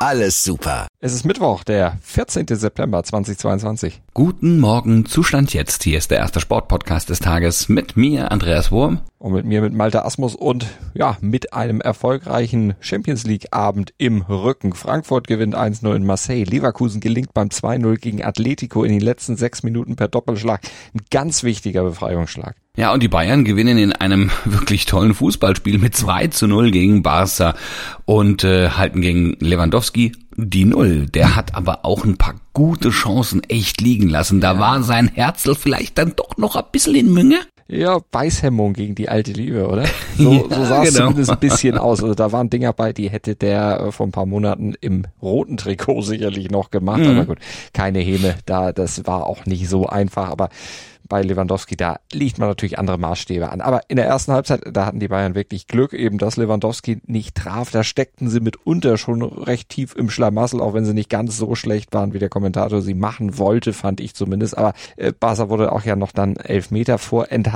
alles super. Es ist Mittwoch, der 14. September 2022. Guten Morgen, Zustand jetzt. Hier ist der erste Sportpodcast des Tages mit mir, Andreas Wurm. Und mit mir, mit Malte Asmus und ja, mit einem erfolgreichen Champions League Abend im Rücken. Frankfurt gewinnt 1-0 in Marseille. Leverkusen gelingt beim 2-0 gegen Atletico in den letzten sechs Minuten per Doppelschlag. Ein ganz wichtiger Befreiungsschlag. Ja, und die Bayern gewinnen in einem wirklich tollen Fußballspiel mit 2 zu 0 gegen Barca und äh, halten gegen Lewandowski die Null. Der hat aber auch ein paar gute Chancen echt liegen lassen. Da war sein Herzl vielleicht dann doch noch ein bisschen in Münge. Ja, Beißhemmung gegen die alte Liebe, oder? So, ja, so sah es genau. zumindest ein bisschen aus. Also da waren Dinger bei, die hätte der äh, vor ein paar Monaten im roten Trikot sicherlich noch gemacht. Mhm. Aber gut, keine Häme. Da, das war auch nicht so einfach. Aber bei Lewandowski, da liegt man natürlich andere Maßstäbe an. Aber in der ersten Halbzeit, da hatten die Bayern wirklich Glück, eben dass Lewandowski nicht traf. Da steckten sie mitunter schon recht tief im Schlamassel, auch wenn sie nicht ganz so schlecht waren, wie der Kommentator sie machen wollte, fand ich zumindest. Aber äh, Barca wurde auch ja noch dann elf Meter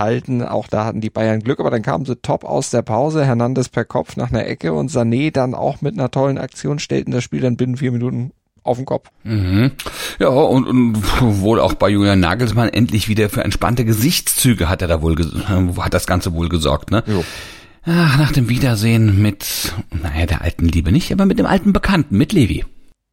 vorenthalten. Auch da hatten die Bayern Glück, aber dann kamen sie top aus der Pause. Hernandez per Kopf nach einer Ecke und Sané dann auch mit einer tollen Aktion stellten das Spiel dann binnen vier Minuten auf den Kopf. Mhm. Ja, und, und wohl auch bei Julian Nagelsmann endlich wieder für entspannte Gesichtszüge hat er da wohl, hat das Ganze wohl gesorgt, ne? Jo. Ach, nach dem Wiedersehen mit, naja, der alten Liebe nicht, aber mit dem alten Bekannten, mit Levi.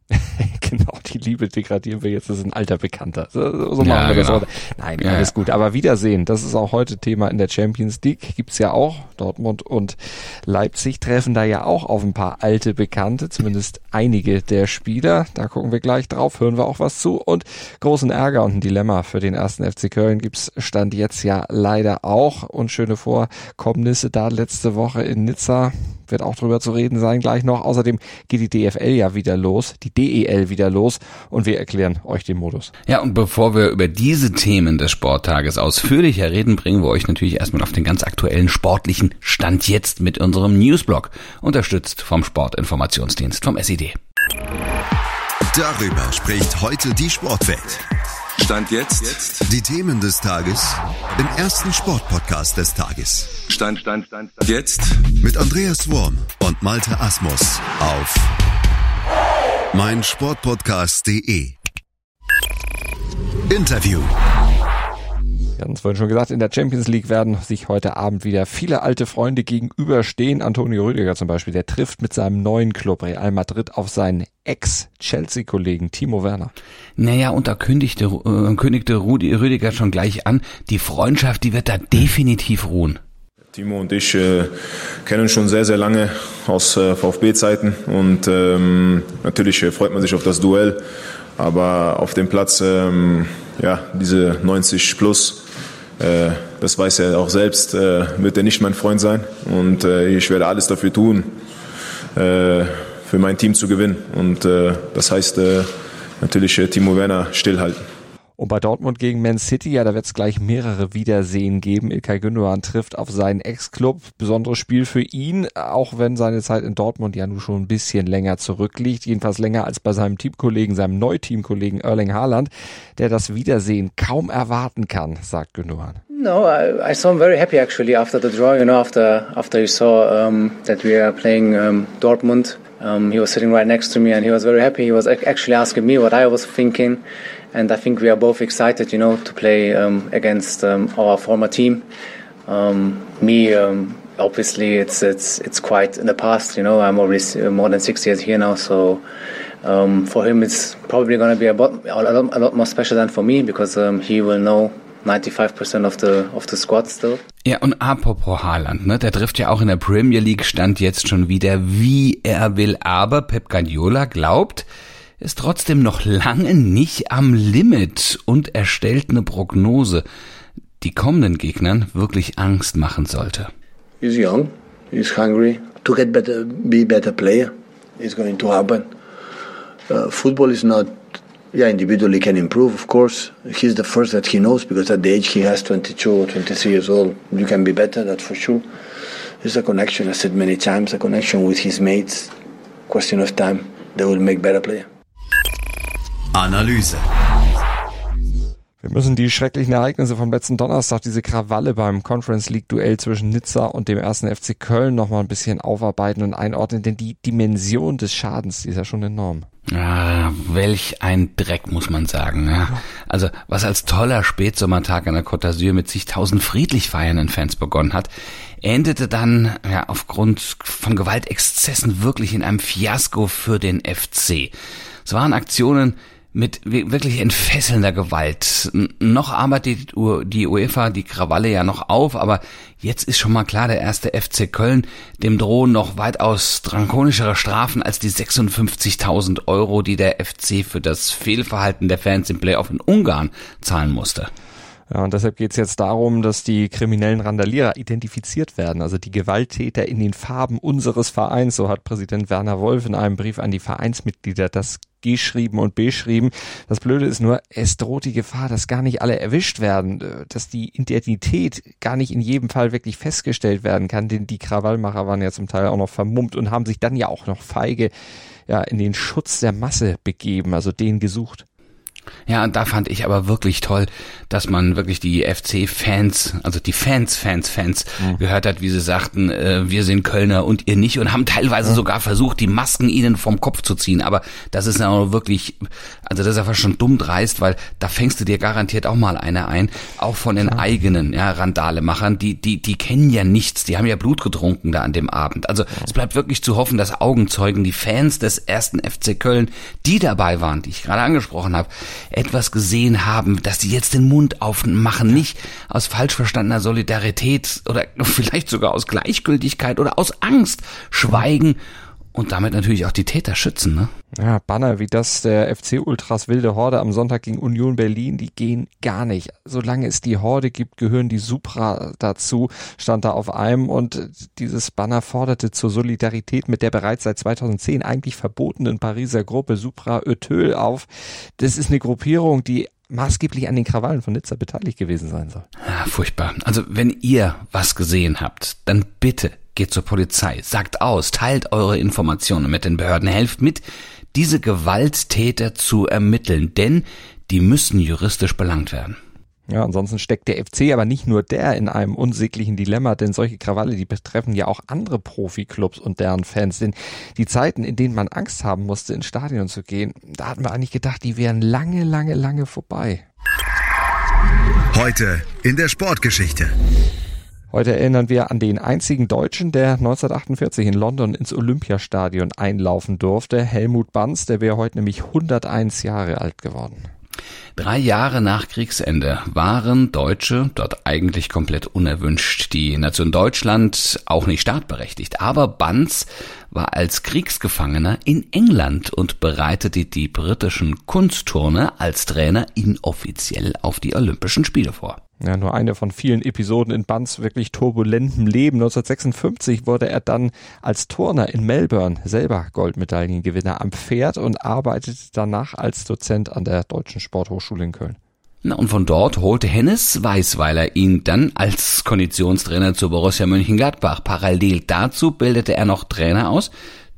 genau, die Liebe degradieren wir jetzt, das ist ein alter Bekannter. So, so machen ja, wir genau. das. Nein, ja, alles gut. Aber Wiedersehen, das ist auch heute Thema in der Champions League. Gibt's ja auch. Dortmund und Leipzig treffen da ja auch auf ein paar alte Bekannte, zumindest einige der Spieler. Da gucken wir gleich drauf, hören wir auch was zu. Und großen Ärger und ein Dilemma für den ersten FC Köln gibt's Stand jetzt ja leider auch. Und schöne Vorkommnisse da letzte Woche in Nizza wird auch drüber zu reden sein gleich noch. Außerdem geht die DFL ja wieder los, die DEL wieder los und wir erklären euch den Modus. Ja, und bevor wir über diese Themen des Sporttages ausführlicher reden, bringen wir euch natürlich erstmal auf den ganz aktuellen sportlichen Stand jetzt mit unserem Newsblog, unterstützt vom Sportinformationsdienst vom SED. Darüber spricht heute die Sportwelt. Stand jetzt. Die Themen des Tages im ersten Sportpodcast des Tages. Stand, Stand, Stand, Stand. Jetzt. Mit Andreas Worm und Malte Asmus auf meinsportpodcast.de. Interview. Wir hatten es vorhin schon gesagt, in der Champions League werden sich heute Abend wieder viele alte Freunde gegenüberstehen. Antonio Rüdiger zum Beispiel, der trifft mit seinem neuen Club Real Madrid auf seinen Ex-Chelsea-Kollegen Timo Werner. Naja, und da kündigte, äh, kündigte Rudi, Rüdiger schon gleich an, die Freundschaft, die wird da definitiv ruhen. Timo und ich äh, kennen schon sehr, sehr lange aus äh, VfB-Zeiten und ähm, natürlich äh, freut man sich auf das Duell, aber auf dem Platz, ähm, ja, diese 90 plus, äh, das weiß er auch selbst, äh, wird er nicht mein Freund sein. Und ich werde alles dafür tun, für mein Team zu gewinnen. Und das heißt natürlich Timo Werner stillhalten. Und bei Dortmund gegen Man City, ja, da wird es gleich mehrere Wiedersehen geben. Ilkay Gündogan trifft auf seinen Ex-Club. Besonderes Spiel für ihn, auch wenn seine Zeit in Dortmund ja nun schon ein bisschen länger zurückliegt. Jedenfalls länger als bei seinem Teamkollegen, seinem Neuteamkollegen Erling Haaland, der das Wiedersehen kaum erwarten kann, sagt Gündogan. No, I, I saw him very happy actually after the draw. You know, after after you saw um, that we are playing um, Dortmund, um, he was sitting right next to me and he was very happy. He was actually asking me what I was thinking. And I think we are both excited, you know, to play um, against um, our former team. Um, me, um, obviously, it's it's it's quite in the past, you know. I'm already uh, more than six years here now, so um, for him, it's probably going to be a lot, a, lot, more special than for me because um, he will know 95% of the, of the squad still. Ja, und apropos Haaland, ne, der trifft ja auch in der Premier League Stand jetzt schon wieder, wie er will. Aber Pep Guardiola glaubt, ist trotzdem noch lange nicht am Limit und er stellt eine Prognose, die kommenden Gegnern wirklich Angst machen sollte. He's young, he's hungry to get better, be better player. It's going to happen. Uh, football is not yeah, individually can improve, of course. He's the first that he knows because at the age he has 22 or 23 years old, you can be better, that's for sure. There's a connection, I said many times, a connection with his mates. Question of time, they will make better player. Analyse. Wir müssen die schrecklichen Ereignisse vom letzten Donnerstag, diese Krawalle beim Conference League Duell zwischen Nizza und dem ersten FC Köln noch mal ein bisschen aufarbeiten und einordnen, denn die Dimension des Schadens, die ist ja schon enorm. Ah, welch ein Dreck, muss man sagen. Ja. Also, was als toller Spätsommertag an der Côte d'Azur mit zigtausend friedlich feiernden Fans begonnen hat, endete dann ja aufgrund von Gewaltexzessen wirklich in einem Fiasko für den FC. Es waren Aktionen, mit wirklich entfesselnder Gewalt. Noch arbeitet die UEFA die Krawalle ja noch auf, aber jetzt ist schon mal klar, der erste FC Köln, dem drohen noch weitaus drakonischere Strafen als die 56.000 Euro, die der FC für das Fehlverhalten der Fans im Playoff in Ungarn zahlen musste. Ja, und deshalb geht es jetzt darum, dass die kriminellen Randalierer identifiziert werden, also die Gewalttäter in den Farben unseres Vereins, so hat Präsident Werner Wolf in einem Brief an die Vereinsmitglieder das geschrieben und beschrieben. Das Blöde ist nur, es droht die Gefahr, dass gar nicht alle erwischt werden, dass die Identität gar nicht in jedem Fall wirklich festgestellt werden kann, denn die Krawallmacher waren ja zum Teil auch noch vermummt und haben sich dann ja auch noch feige ja, in den Schutz der Masse begeben, also den gesucht. Ja, und da fand ich aber wirklich toll, dass man wirklich die FC-Fans, also die Fans, Fans, Fans mhm. gehört hat, wie sie sagten, äh, wir sind Kölner und ihr nicht und haben teilweise mhm. sogar versucht, die Masken ihnen vom Kopf zu ziehen. Aber das ist ja wirklich, also das ist ja fast schon dumm dreist, weil da fängst du dir garantiert auch mal eine ein, auch von den Klar. eigenen ja, Randalemachern, die, die, die kennen ja nichts, die haben ja Blut getrunken da an dem Abend. Also mhm. es bleibt wirklich zu hoffen, dass Augenzeugen, die Fans des ersten FC Köln, die dabei waren, die ich gerade angesprochen habe, etwas gesehen haben, dass sie jetzt den Mund aufmachen, nicht aus falsch verstandener Solidarität oder vielleicht sogar aus Gleichgültigkeit oder aus Angst schweigen und damit natürlich auch die Täter schützen, ne? Ja, Banner wie das der FC Ultras Wilde Horde am Sonntag gegen Union Berlin, die gehen gar nicht. Solange es die Horde gibt, gehören die Supra dazu, stand da auf einem und dieses Banner forderte zur Solidarität mit der bereits seit 2010 eigentlich verbotenen Pariser Gruppe Supra Ötöl auf. Das ist eine Gruppierung, die maßgeblich an den Krawallen von Nizza beteiligt gewesen sein soll. Ja, furchtbar. Also wenn ihr was gesehen habt, dann bitte geht zur Polizei, sagt aus, teilt eure Informationen mit den Behörden, helft mit, diese Gewalttäter zu ermitteln, denn die müssen juristisch belangt werden. Ja, ansonsten steckt der FC aber nicht nur der in einem unsäglichen Dilemma, denn solche Krawalle, die betreffen ja auch andere Profiklubs und deren Fans. Denn die Zeiten, in denen man Angst haben musste, ins Stadion zu gehen, da hatten wir eigentlich gedacht, die wären lange, lange, lange vorbei. Heute in der Sportgeschichte. Heute erinnern wir an den einzigen Deutschen, der 1948 in London ins Olympiastadion einlaufen durfte, Helmut Banz, der wäre heute nämlich 101 Jahre alt geworden. Drei Jahre nach Kriegsende waren Deutsche dort eigentlich komplett unerwünscht. Die Nation Deutschland auch nicht startberechtigt. Aber Banz war als Kriegsgefangener in England und bereitete die britischen Kunstturner als Trainer inoffiziell auf die Olympischen Spiele vor. Ja, nur eine von vielen Episoden in Bunts wirklich turbulentem Leben. 1956 wurde er dann als Turner in Melbourne selber Goldmedaillengewinner am Pferd und arbeitete danach als Dozent an der Deutschen Sporthochschule in Köln. Na, und von dort holte Hennes Weißweiler ihn dann als Konditionstrainer zu Borussia Mönchengladbach. Parallel dazu bildete er noch Trainer aus,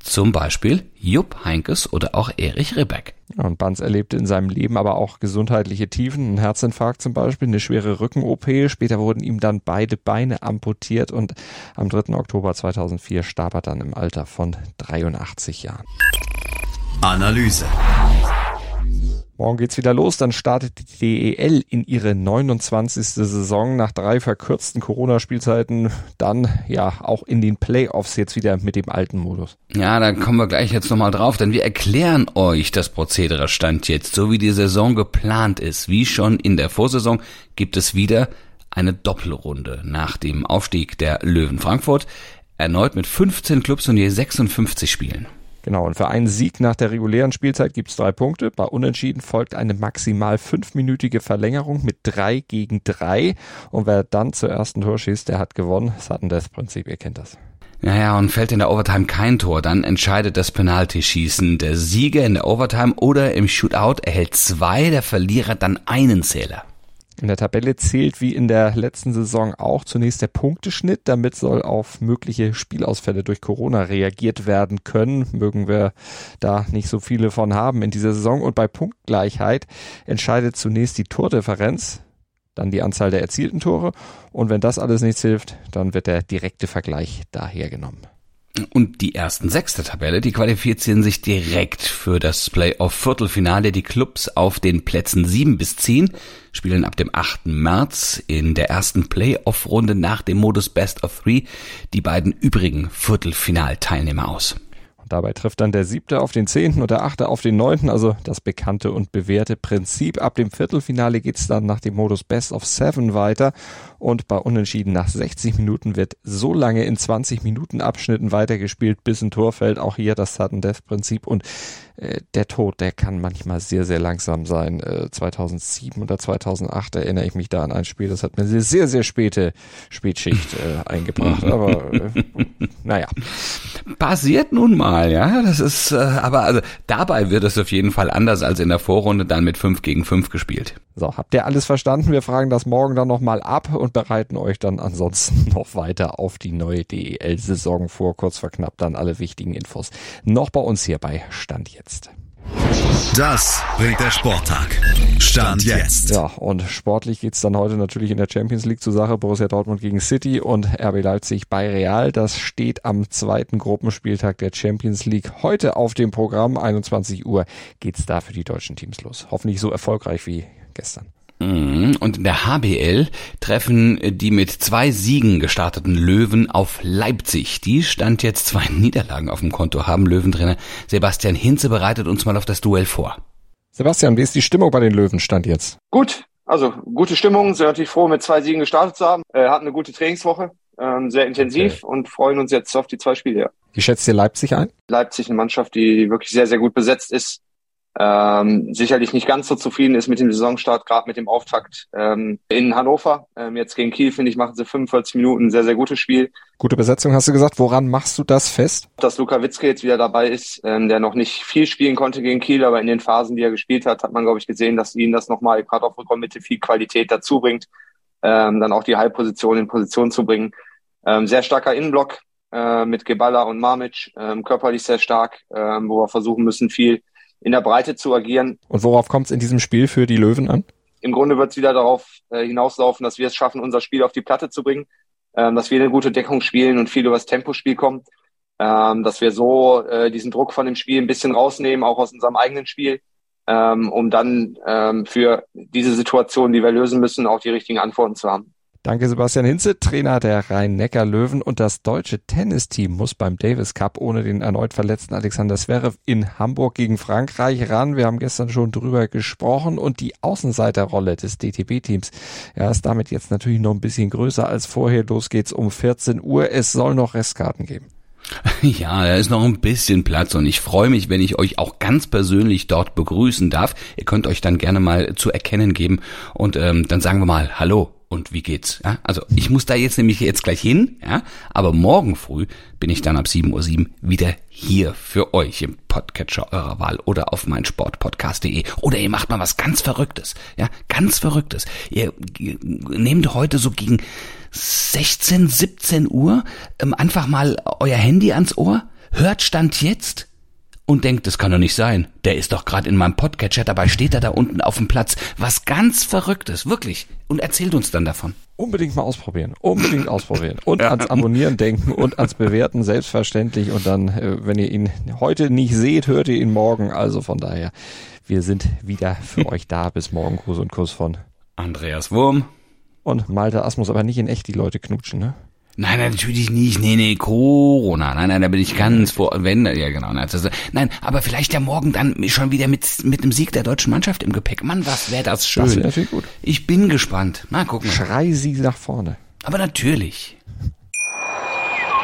zum Beispiel Jupp Heinkes oder auch Erich Ribbeck. und Banz erlebte in seinem Leben aber auch gesundheitliche Tiefen, einen Herzinfarkt zum Beispiel, eine schwere Rücken-OP. Später wurden ihm dann beide Beine amputiert und am 3. Oktober 2004 starb er dann im Alter von 83 Jahren. Analyse. Morgen geht's wieder los, dann startet die DEL in ihre 29. Saison nach drei verkürzten Corona-Spielzeiten, dann ja auch in den Playoffs jetzt wieder mit dem alten Modus. Ja, da kommen wir gleich jetzt nochmal drauf, denn wir erklären euch das Prozedere Stand jetzt, so wie die Saison geplant ist. Wie schon in der Vorsaison gibt es wieder eine Doppelrunde nach dem Aufstieg der Löwen Frankfurt, erneut mit 15 Clubs und je 56 Spielen. Genau, und für einen Sieg nach der regulären Spielzeit gibt's drei Punkte. Bei Unentschieden folgt eine maximal fünfminütige Verlängerung mit drei gegen drei. Und wer dann zur ersten Tor schießt, der hat gewonnen. Sudden Death Prinzip, ihr kennt das. Naja, und fällt in der Overtime kein Tor, dann entscheidet das Penaltyschießen. Der Sieger in der Overtime oder im Shootout erhält zwei, der Verlierer dann einen Zähler. In der Tabelle zählt wie in der letzten Saison auch zunächst der Punkteschnitt. Damit soll auf mögliche Spielausfälle durch Corona reagiert werden können. Mögen wir da nicht so viele von haben in dieser Saison. Und bei Punktgleichheit entscheidet zunächst die Tordifferenz dann die Anzahl der erzielten Tore und wenn das alles nichts hilft, dann wird der direkte Vergleich daher genommen. Und die ersten sechs der Tabelle, die qualifizieren sich direkt für das Playoff-Viertelfinale. Die Clubs auf den Plätzen sieben bis zehn spielen ab dem 8. März in der ersten Playoff-Runde nach dem Modus Best of Three die beiden übrigen Viertelfinalteilnehmer aus. Dabei trifft dann der siebte auf den zehnten und der achte auf den neunten, also das bekannte und bewährte Prinzip. Ab dem Viertelfinale geht's dann nach dem Modus Best of Seven weiter und bei Unentschieden nach 60 Minuten wird so lange in 20 Minuten Abschnitten weitergespielt, bis ein Tor fällt. Auch hier das Sudden Death Prinzip und äh, der Tod, der kann manchmal sehr, sehr langsam sein. Äh, 2007 oder 2008 erinnere ich mich da an ein Spiel, das hat mir eine sehr, sehr späte Spätschicht äh, eingebracht. Aber äh, naja. Passiert nun mal, ja. Das ist, äh, aber also dabei wird es auf jeden Fall anders als in der Vorrunde dann mit 5 gegen 5 gespielt. So, habt ihr alles verstanden? Wir fragen das morgen dann nochmal ab und bereiten euch dann ansonsten noch weiter auf die neue DEL-Saison vor. Kurz verknappt dann alle wichtigen Infos noch bei uns hier bei Stand jetzt. Das bringt der Sporttag. Stand jetzt. Ja, und sportlich geht's dann heute natürlich in der Champions League zur Sache. Borussia Dortmund gegen City und RB Leipzig bei Real. Das steht am zweiten Gruppenspieltag der Champions League heute auf dem Programm. 21 Uhr geht's da für die deutschen Teams los. Hoffentlich so erfolgreich wie gestern. Mhm. Und in der HBL treffen die mit zwei Siegen gestarteten Löwen auf Leipzig. Die stand jetzt zwei Niederlagen auf dem Konto haben. Löwentrainer Sebastian Hinze bereitet uns mal auf das Duell vor. Sebastian, wie ist die Stimmung bei den Löwen stand jetzt? Gut, also gute Stimmung. Sind natürlich froh, mit zwei Siegen gestartet zu haben. Äh, hatten eine gute Trainingswoche, ähm, sehr intensiv okay. und freuen uns jetzt auf die zwei Spiele. Wie schätzt ihr Leipzig ein? Leipzig eine Mannschaft, die wirklich sehr, sehr gut besetzt ist ähm, sicherlich nicht ganz so zufrieden ist mit dem Saisonstart, gerade mit dem Auftakt ähm, in Hannover. Ähm, jetzt gegen Kiel, finde ich, machen sie 45 Minuten ein sehr, sehr gutes Spiel. Gute Besetzung, hast du gesagt. Woran machst du das fest? Dass Luka Witzke jetzt wieder dabei ist, ähm, der noch nicht viel spielen konnte gegen Kiel, aber in den Phasen, die er gespielt hat, hat man, glaube ich, gesehen, dass ihn das nochmal gerade auf Rückraummitte viel Qualität dazu bringt, ähm, dann auch die Halbposition in Position zu bringen. Ähm, sehr starker Innenblock äh, mit Geballa und Marmic, ähm, körperlich sehr stark, ähm, wo wir versuchen müssen, viel in der Breite zu agieren. Und worauf kommt es in diesem Spiel für die Löwen an? Im Grunde wird es wieder darauf äh, hinauslaufen, dass wir es schaffen, unser Spiel auf die Platte zu bringen, ähm, dass wir eine gute Deckung spielen und viel übers Tempospiel kommen, ähm, dass wir so äh, diesen Druck von dem Spiel ein bisschen rausnehmen, auch aus unserem eigenen Spiel, ähm, um dann ähm, für diese Situation, die wir lösen müssen, auch die richtigen Antworten zu haben. Danke Sebastian Hinze, Trainer der Rhein-Neckar-Löwen und das deutsche Tennisteam muss beim Davis Cup ohne den erneut verletzten Alexander Zverev in Hamburg gegen Frankreich ran. Wir haben gestern schon drüber gesprochen und die Außenseiterrolle des DTB-Teams ja, ist damit jetzt natürlich noch ein bisschen größer als vorher. Los geht's um 14 Uhr. Es soll noch Restkarten geben. Ja, da ist noch ein bisschen Platz und ich freue mich, wenn ich euch auch ganz persönlich dort begrüßen darf. Ihr könnt euch dann gerne mal zu erkennen geben und ähm, dann sagen wir mal Hallo und wie geht's? Ja? Also ich muss da jetzt nämlich jetzt gleich hin, ja, aber morgen früh bin ich dann ab 7.07 Uhr wieder hier für euch im Podcatcher eurer Wahl oder auf meinsportpodcast.de oder ihr macht mal was ganz Verrücktes, ja, ganz Verrücktes. Ihr nehmt heute so gegen 16, 17 Uhr ähm, einfach mal euer Handy ans Ohr, hört Stand jetzt und denkt, das kann doch nicht sein. Der ist doch gerade in meinem Podcatcher, dabei steht er da unten auf dem Platz. Was ganz Verrücktes, wirklich. Und erzählt uns dann davon. Unbedingt mal ausprobieren. Unbedingt ausprobieren. Und ja. ans Abonnieren denken und ans Bewerten selbstverständlich. Und dann, äh, wenn ihr ihn heute nicht seht, hört ihr ihn morgen. Also von daher, wir sind wieder für euch da. Bis morgen. Gruß und Kuss von Andreas Wurm. Und Malte Asmus, aber nicht in echt die Leute knutschen, ne? Nein, natürlich nicht. Nee, nee, Corona. Nein, nein, da bin ich ganz vor, wenn, ja, genau. Nein, aber vielleicht ja morgen dann schon wieder mit, mit dem Sieg der deutschen Mannschaft im Gepäck. Mann, was wäre das schön. Das wäre viel gut. Ich bin gespannt. Mal gucken. Schrei sie nach vorne. Aber natürlich.